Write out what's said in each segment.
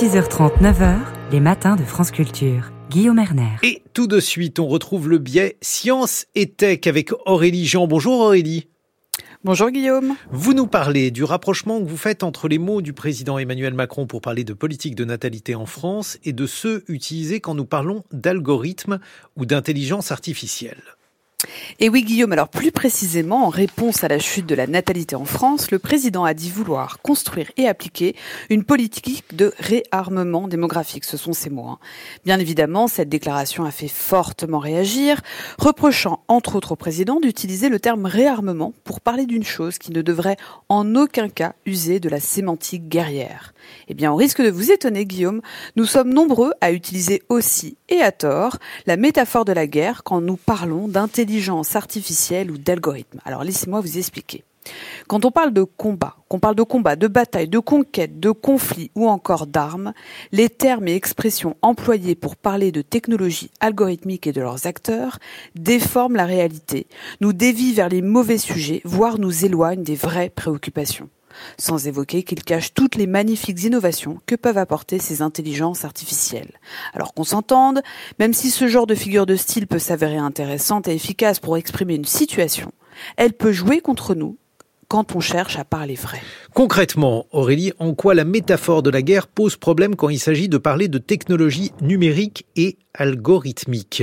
6h30, 9h, les matins de France Culture. Guillaume Erner. Et tout de suite, on retrouve le biais Science et Tech avec Aurélie Jean. Bonjour Aurélie. Bonjour Guillaume. Vous nous parlez du rapprochement que vous faites entre les mots du président Emmanuel Macron pour parler de politique de natalité en France et de ceux utilisés quand nous parlons d'algorithmes ou d'intelligence artificielle. Et oui Guillaume, alors plus précisément, en réponse à la chute de la natalité en France, le président a dit vouloir construire et appliquer une politique de réarmement démographique. Ce sont ses mots. Hein. Bien évidemment, cette déclaration a fait fortement réagir, reprochant entre autres au président d'utiliser le terme réarmement pour parler d'une chose qui ne devrait en aucun cas user de la sémantique guerrière. Eh bien, au risque de vous étonner Guillaume, nous sommes nombreux à utiliser aussi, et à tort, la métaphore de la guerre quand nous parlons d'intelligence artificielle ou d'algorithme. Alors laissez-moi vous expliquer. Quand on parle de combat, qu'on parle de combat, de bataille, de conquête, de conflit ou encore d'armes, les termes et expressions employés pour parler de technologies algorithmiques et de leurs acteurs déforment la réalité, nous dévient vers les mauvais sujets, voire nous éloignent des vraies préoccupations sans évoquer qu'ils cachent toutes les magnifiques innovations que peuvent apporter ces intelligences artificielles. Alors qu'on s'entende, même si ce genre de figure de style peut s'avérer intéressante et efficace pour exprimer une situation, elle peut jouer contre nous quand on cherche à parler vrai. Concrètement, Aurélie, en quoi la métaphore de la guerre pose problème quand il s'agit de parler de technologies numériques et algorithmiques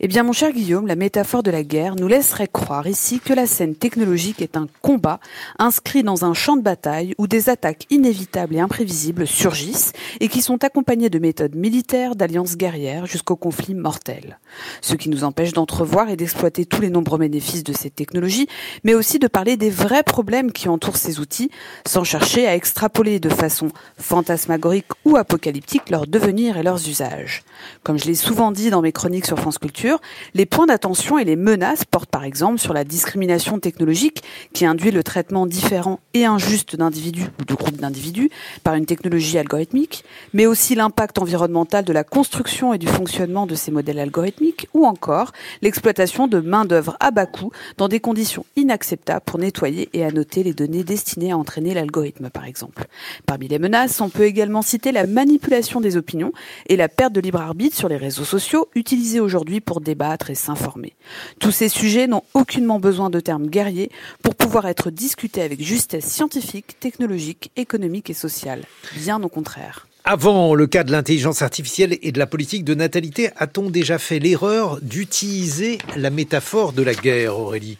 eh bien, mon cher Guillaume, la métaphore de la guerre nous laisserait croire ici que la scène technologique est un combat inscrit dans un champ de bataille où des attaques inévitables et imprévisibles surgissent et qui sont accompagnées de méthodes militaires, d'alliances guerrières jusqu'au conflit mortel. Ce qui nous empêche d'entrevoir et d'exploiter tous les nombreux bénéfices de cette technologie, mais aussi de parler des vrais problèmes qui entourent ces outils, sans chercher à extrapoler de façon fantasmagorique ou apocalyptique leur devenir et leurs usages. Comme je l'ai souvent dit dans mes chroniques sur France Culture, les points d'attention et les menaces portent par exemple sur la discrimination technologique qui induit le traitement différent et injuste d'individus ou de groupes d'individus par une technologie algorithmique, mais aussi l'impact environnemental de la construction et du fonctionnement de ces modèles algorithmiques ou encore l'exploitation de main-d'œuvre à bas coût dans des conditions inacceptables pour nettoyer et annoter les données destinées à entraîner l'algorithme par exemple. Parmi les menaces, on peut également citer la manipulation des opinions et la perte de libre arbitre sur les réseaux sociaux utilisés aujourd'hui débattre et s'informer. Tous ces sujets n'ont aucunement besoin de termes guerriers pour pouvoir être discutés avec justesse scientifique, technologique, économique et sociale. Bien au contraire. Avant le cas de l'intelligence artificielle et de la politique de natalité, a-t-on déjà fait l'erreur d'utiliser la métaphore de la guerre, Aurélie?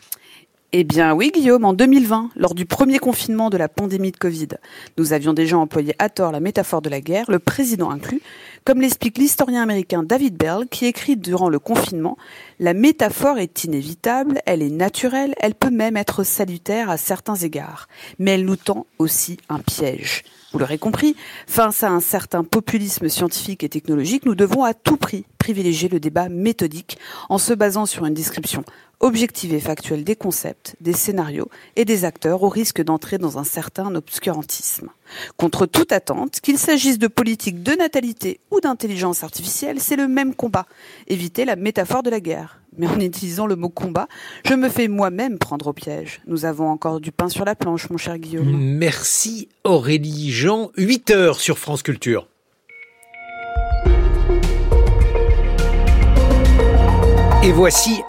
Eh bien oui, Guillaume, en 2020, lors du premier confinement de la pandémie de Covid, nous avions déjà employé à tort la métaphore de la guerre, le président inclus, comme l'explique l'historien américain David Bell, qui écrit durant le confinement, la métaphore est inévitable, elle est naturelle, elle peut même être salutaire à certains égards, mais elle nous tend aussi un piège. Vous l'aurez compris, face à un certain populisme scientifique et technologique, nous devons à tout prix privilégier le débat méthodique en se basant sur une description objective et factuelle des concepts, des scénarios et des acteurs au risque d'entrer dans un certain obscurantisme. Contre toute attente, qu'il s'agisse de politique de natalité ou d'intelligence artificielle, c'est le même combat. Éviter la métaphore de la guerre. Mais en utilisant le mot combat, je me fais moi-même prendre au piège. Nous avons encore du pain sur la planche, mon cher Guillaume. Merci Aurélie Jean. 8 heures sur France Culture. Et voici